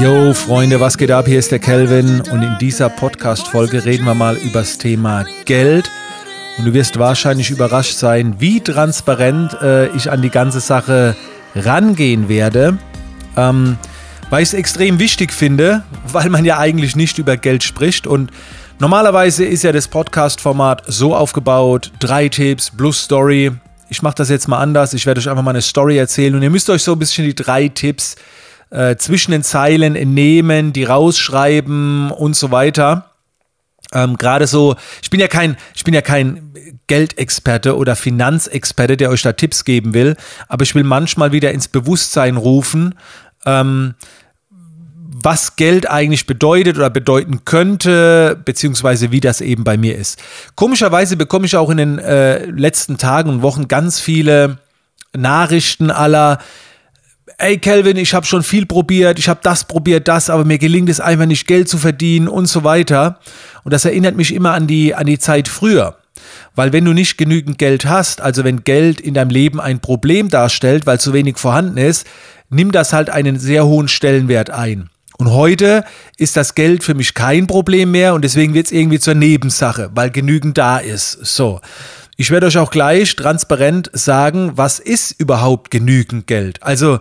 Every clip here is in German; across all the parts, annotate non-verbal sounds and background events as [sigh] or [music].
Yo, Freunde, was geht ab? Hier ist der Kelvin und in dieser Podcast-Folge reden wir mal über das Thema Geld. Und du wirst wahrscheinlich überrascht sein, wie transparent äh, ich an die ganze Sache rangehen werde. Ähm, weil ich es extrem wichtig finde, weil man ja eigentlich nicht über Geld spricht. Und normalerweise ist ja das Podcast-Format so aufgebaut: drei Tipps plus Story. Ich mache das jetzt mal anders. Ich werde euch einfach mal eine Story erzählen und ihr müsst euch so ein bisschen die drei Tipps äh, zwischen den Zeilen entnehmen, die rausschreiben und so weiter. Ähm, Gerade so, ich bin ja kein, ich bin ja kein Geldexperte oder Finanzexperte, der euch da Tipps geben will, aber ich will manchmal wieder ins Bewusstsein rufen, ähm, was Geld eigentlich bedeutet oder bedeuten könnte, beziehungsweise wie das eben bei mir ist. Komischerweise bekomme ich auch in den äh, letzten Tagen und Wochen ganz viele Nachrichten aller, ey Kelvin, ich habe schon viel probiert, ich habe das probiert, das, aber mir gelingt es einfach nicht, Geld zu verdienen und so weiter. Und das erinnert mich immer an die, an die Zeit früher. Weil wenn du nicht genügend Geld hast, also wenn Geld in deinem Leben ein Problem darstellt, weil zu wenig vorhanden ist, nimm das halt einen sehr hohen Stellenwert ein. Und heute ist das Geld für mich kein Problem mehr und deswegen wird es irgendwie zur Nebensache, weil genügend da ist. So. Ich werde euch auch gleich transparent sagen, was ist überhaupt genügend Geld. Also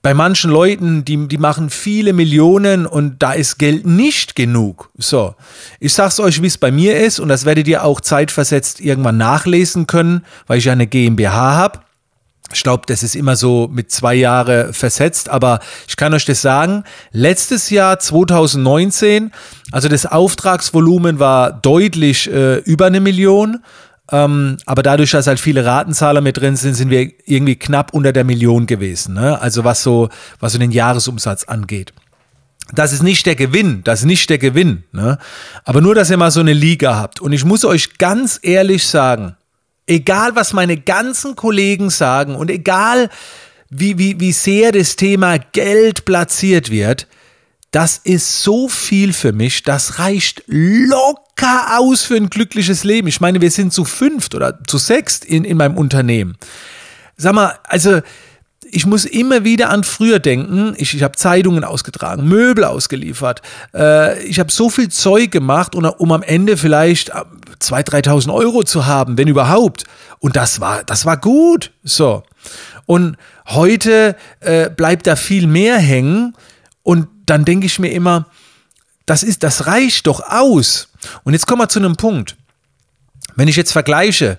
bei manchen Leuten, die, die machen viele Millionen und da ist Geld nicht genug. So, ich sag's euch, wie es bei mir ist und das werdet ihr auch zeitversetzt irgendwann nachlesen können, weil ich ja eine GmbH habe. Ich glaube, das ist immer so mit zwei Jahre versetzt, aber ich kann euch das sagen. Letztes Jahr 2019, also das Auftragsvolumen war deutlich äh, über eine Million. Ähm, aber dadurch, dass halt viele Ratenzahler mit drin sind, sind wir irgendwie knapp unter der Million gewesen. Ne? Also was so, was so den Jahresumsatz angeht. Das ist nicht der Gewinn, das ist nicht der Gewinn. Ne? Aber nur, dass ihr mal so eine Liga habt. Und ich muss euch ganz ehrlich sagen, egal was meine ganzen Kollegen sagen und egal wie, wie, wie sehr das Thema Geld platziert wird, das ist so viel für mich, das reicht locker aus für ein glückliches Leben. Ich meine, wir sind zu fünft oder zu sechst in, in meinem Unternehmen. Sag mal, also ich muss immer wieder an früher denken. Ich, ich habe Zeitungen ausgetragen, Möbel ausgeliefert. Äh, ich habe so viel Zeug gemacht, um, um am Ende vielleicht 2.000, 3.000 Euro zu haben, wenn überhaupt. Und das war, das war gut. So. Und heute äh, bleibt da viel mehr hängen. Und dann denke ich mir immer, das ist, das reicht doch aus. Und jetzt kommen wir zu einem Punkt. Wenn ich jetzt vergleiche,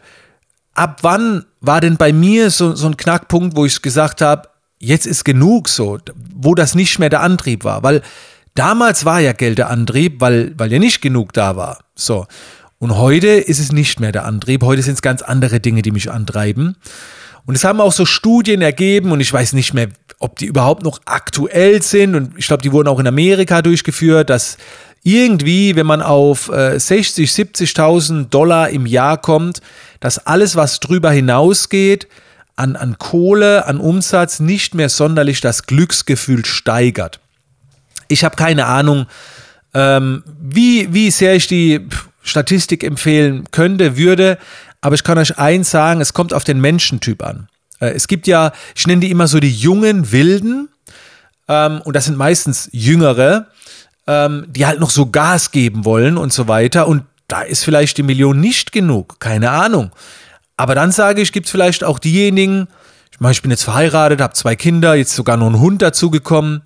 ab wann war denn bei mir so, so ein Knackpunkt, wo ich gesagt habe, jetzt ist genug so, wo das nicht mehr der Antrieb war? Weil damals war ja Geld der Antrieb, weil, weil ja nicht genug da war. So. Und heute ist es nicht mehr der Antrieb. Heute sind es ganz andere Dinge, die mich antreiben. Und es haben auch so Studien ergeben, und ich weiß nicht mehr, ob die überhaupt noch aktuell sind. Und ich glaube, die wurden auch in Amerika durchgeführt, dass irgendwie, wenn man auf äh, 60, 70.000 Dollar im Jahr kommt, dass alles, was drüber hinausgeht, an, an Kohle, an Umsatz nicht mehr sonderlich das Glücksgefühl steigert. Ich habe keine Ahnung, ähm, wie, wie sehr ich die Statistik empfehlen könnte, würde, aber ich kann euch eins sagen, es kommt auf den Menschentyp an. Äh, es gibt ja, ich nenne die immer so die jungen Wilden, ähm, und das sind meistens Jüngere, ähm, die halt noch so Gas geben wollen und so weiter. Und da ist vielleicht die Million nicht genug, keine Ahnung. Aber dann sage ich, gibt es vielleicht auch diejenigen, ich meine, ich bin jetzt verheiratet, habe zwei Kinder, jetzt sogar noch ein Hund dazugekommen.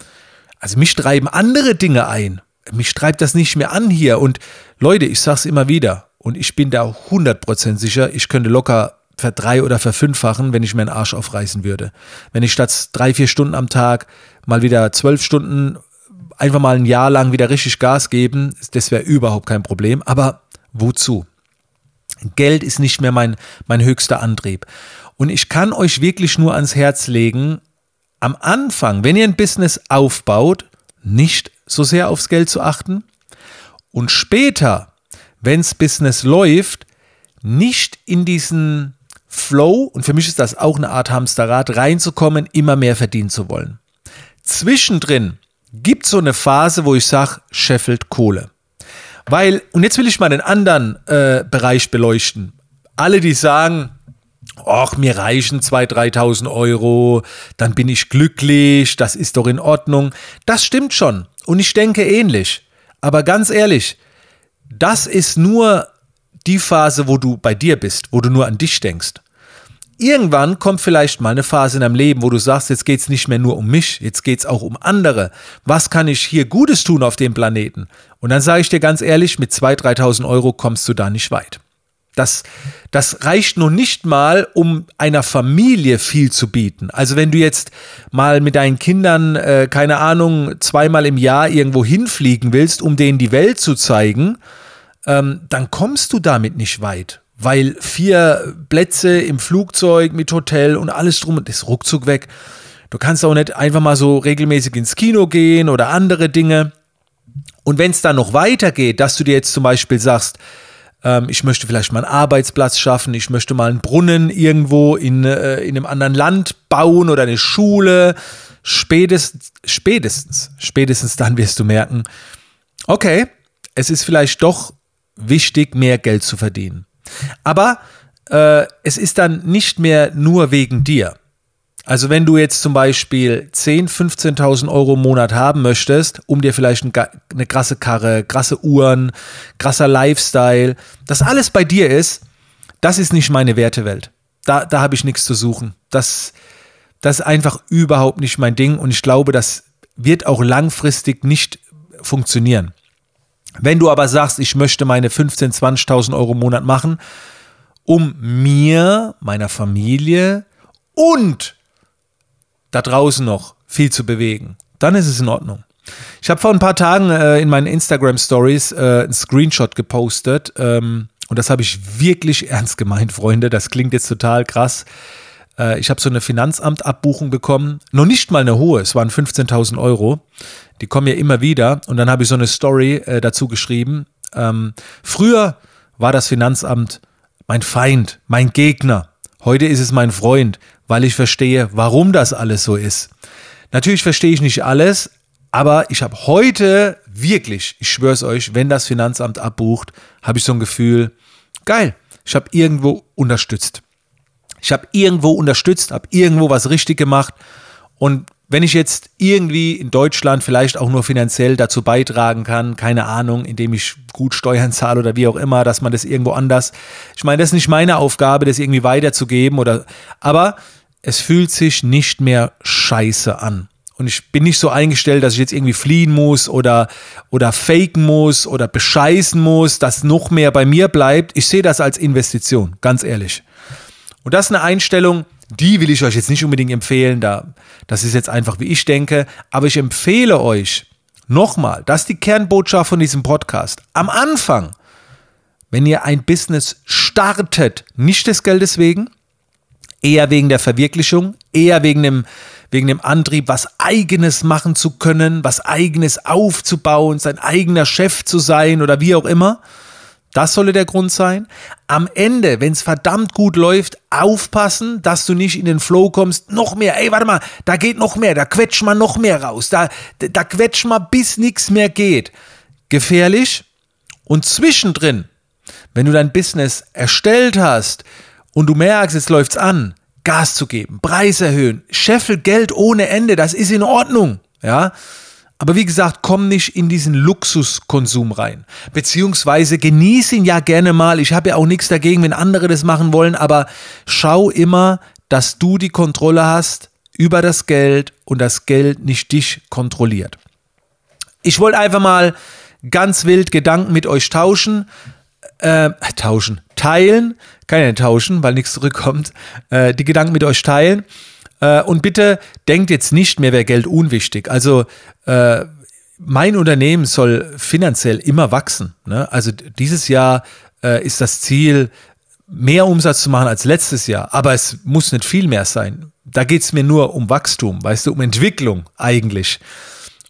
Also mich treiben andere Dinge ein. Mich treibt das nicht mehr an hier. Und Leute, ich sage es immer wieder, und ich bin da 100% sicher, ich könnte locker verdrei- oder verfünffachen, wenn ich meinen Arsch aufreißen würde. Wenn ich statt drei, vier Stunden am Tag mal wieder zwölf Stunden einfach mal ein Jahr lang wieder richtig Gas geben, das wäre überhaupt kein Problem. Aber wozu? Geld ist nicht mehr mein, mein höchster Antrieb. Und ich kann euch wirklich nur ans Herz legen, am Anfang, wenn ihr ein Business aufbaut, nicht so sehr aufs Geld zu achten und später, wenns Business läuft, nicht in diesen Flow, und für mich ist das auch eine Art Hamsterrad, reinzukommen, immer mehr verdienen zu wollen. Zwischendrin gibt es so eine Phase, wo ich sage, scheffelt Kohle. Weil, und jetzt will ich mal den anderen äh, Bereich beleuchten. Alle, die sagen, ach, mir reichen 2.000, 3.000 Euro, dann bin ich glücklich, das ist doch in Ordnung. Das stimmt schon. Und ich denke ähnlich. Aber ganz ehrlich, das ist nur die Phase, wo du bei dir bist, wo du nur an dich denkst. Irgendwann kommt vielleicht mal eine Phase in deinem Leben, wo du sagst, jetzt geht es nicht mehr nur um mich, jetzt geht es auch um andere. Was kann ich hier Gutes tun auf dem Planeten? Und dann sage ich dir ganz ehrlich, mit 2.000, 3.000 Euro kommst du da nicht weit. Das, das reicht noch nicht mal, um einer Familie viel zu bieten. Also wenn du jetzt mal mit deinen Kindern, äh, keine Ahnung, zweimal im Jahr irgendwo hinfliegen willst, um denen die Welt zu zeigen, ähm, dann kommst du damit nicht weit. Weil vier Plätze im Flugzeug mit Hotel und alles drum und ist ruckzuck weg. Du kannst auch nicht einfach mal so regelmäßig ins Kino gehen oder andere Dinge. Und wenn es dann noch weitergeht, dass du dir jetzt zum Beispiel sagst, ähm, ich möchte vielleicht mal einen Arbeitsplatz schaffen, ich möchte mal einen Brunnen irgendwo in, äh, in einem anderen Land bauen oder eine Schule, spätestens, spätestens, spätestens dann wirst du merken, okay, es ist vielleicht doch wichtig, mehr Geld zu verdienen. Aber äh, es ist dann nicht mehr nur wegen dir. Also wenn du jetzt zum Beispiel 10.000, 15.000 Euro im Monat haben möchtest, um dir vielleicht eine krasse Karre, krasse Uhren, krasser Lifestyle, das alles bei dir ist, das ist nicht meine Wertewelt. Da, da habe ich nichts zu suchen. Das, das ist einfach überhaupt nicht mein Ding und ich glaube, das wird auch langfristig nicht funktionieren. Wenn du aber sagst, ich möchte meine 15.000, 20.000 Euro im Monat machen, um mir, meiner Familie und da draußen noch viel zu bewegen, dann ist es in Ordnung. Ich habe vor ein paar Tagen äh, in meinen Instagram Stories äh, einen Screenshot gepostet ähm, und das habe ich wirklich ernst gemeint, [laughs] Freunde. Das klingt jetzt total krass. Äh, ich habe so eine Finanzamtabbuchung bekommen, noch nicht mal eine hohe, es waren 15.000 Euro. Die kommen ja immer wieder und dann habe ich so eine Story äh, dazu geschrieben. Ähm, früher war das Finanzamt mein Feind, mein Gegner. Heute ist es mein Freund, weil ich verstehe, warum das alles so ist. Natürlich verstehe ich nicht alles, aber ich habe heute wirklich, ich schwöre es euch, wenn das Finanzamt abbucht, habe ich so ein Gefühl, geil, ich habe irgendwo unterstützt. Ich habe irgendwo unterstützt, habe irgendwo was richtig gemacht und wenn ich jetzt irgendwie in Deutschland vielleicht auch nur finanziell dazu beitragen kann, keine Ahnung, indem ich gut Steuern zahle oder wie auch immer, dass man das irgendwo anders. Ich meine, das ist nicht meine Aufgabe, das irgendwie weiterzugeben oder, aber es fühlt sich nicht mehr scheiße an. Und ich bin nicht so eingestellt, dass ich jetzt irgendwie fliehen muss oder, oder faken muss oder bescheißen muss, dass noch mehr bei mir bleibt. Ich sehe das als Investition, ganz ehrlich. Und das ist eine Einstellung, die will ich euch jetzt nicht unbedingt empfehlen. Da, das ist jetzt einfach, wie ich denke. Aber ich empfehle euch nochmal, das ist die Kernbotschaft von diesem Podcast. Am Anfang, wenn ihr ein Business startet, nicht des Geldes wegen, eher wegen der Verwirklichung, eher wegen dem, wegen dem Antrieb, was eigenes machen zu können, was eigenes aufzubauen, sein eigener Chef zu sein oder wie auch immer. Das solle der Grund sein. Am Ende, wenn es verdammt gut läuft, aufpassen, dass du nicht in den Flow kommst. Noch mehr, ey, warte mal, da geht noch mehr, da quetscht man noch mehr raus, da, da quetscht man bis nichts mehr geht. Gefährlich. Und zwischendrin, wenn du dein Business erstellt hast, und du merkst, jetzt läuft's an, Gas zu geben, Preis erhöhen, Scheffel Geld ohne Ende, das ist in Ordnung, ja. Aber wie gesagt, komm nicht in diesen Luxuskonsum rein. Beziehungsweise genieß ihn ja gerne mal. Ich habe ja auch nichts dagegen, wenn andere das machen wollen, aber schau immer, dass du die Kontrolle hast über das Geld und das Geld nicht dich kontrolliert. Ich wollte einfach mal ganz wild Gedanken mit euch tauschen äh, tauschen, teilen, kann ja tauschen, weil nichts zurückkommt, äh, die Gedanken mit euch teilen. Äh, und bitte denkt jetzt nicht mehr, wäre Geld unwichtig. Also äh, mein Unternehmen soll finanziell immer wachsen. Ne? Also dieses Jahr äh, ist das Ziel, mehr Umsatz zu machen als letztes Jahr. Aber es muss nicht viel mehr sein. Da geht es mir nur um Wachstum, weißt du, um Entwicklung eigentlich.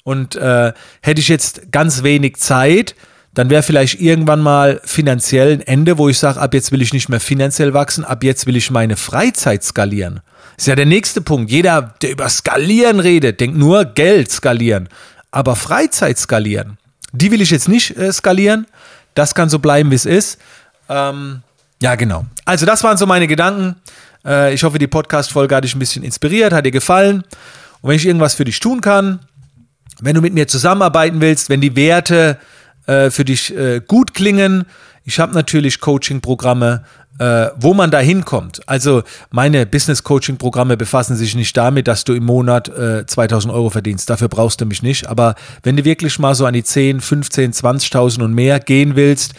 Und äh, hätte ich jetzt ganz wenig Zeit, dann wäre vielleicht irgendwann mal finanziell ein Ende, wo ich sage, ab jetzt will ich nicht mehr finanziell wachsen, ab jetzt will ich meine Freizeit skalieren. Ist ja der nächste Punkt. Jeder, der über Skalieren redet, denkt nur Geld skalieren. Aber Freizeit skalieren, die will ich jetzt nicht äh, skalieren. Das kann so bleiben, wie es ist. Ähm, ja, genau. Also das waren so meine Gedanken. Äh, ich hoffe, die Podcast-Folge hat dich ein bisschen inspiriert, hat dir gefallen. Und wenn ich irgendwas für dich tun kann, wenn du mit mir zusammenarbeiten willst, wenn die Werte äh, für dich äh, gut klingen, ich habe natürlich Coaching-Programme, äh, wo man da hinkommt. Also meine Business-Coaching-Programme befassen sich nicht damit, dass du im Monat äh, 2000 Euro verdienst. Dafür brauchst du mich nicht. Aber wenn du wirklich mal so an die 10, 15, 20.000 und mehr gehen willst,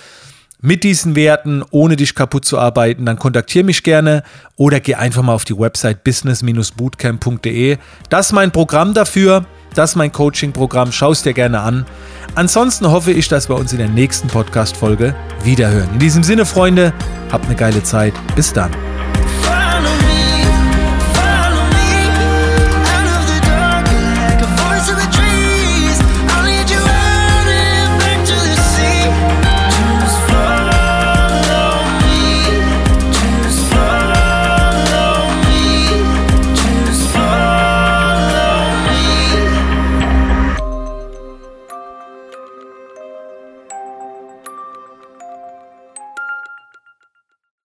mit diesen Werten, ohne dich kaputt zu arbeiten, dann kontaktiere mich gerne oder geh einfach mal auf die Website business-bootcamp.de. Das ist mein Programm dafür, das ist mein Coaching-Programm, schau es dir gerne an. Ansonsten hoffe ich, dass wir uns in der nächsten Podcast-Folge wiederhören. In diesem Sinne, Freunde, habt eine geile Zeit. Bis dann.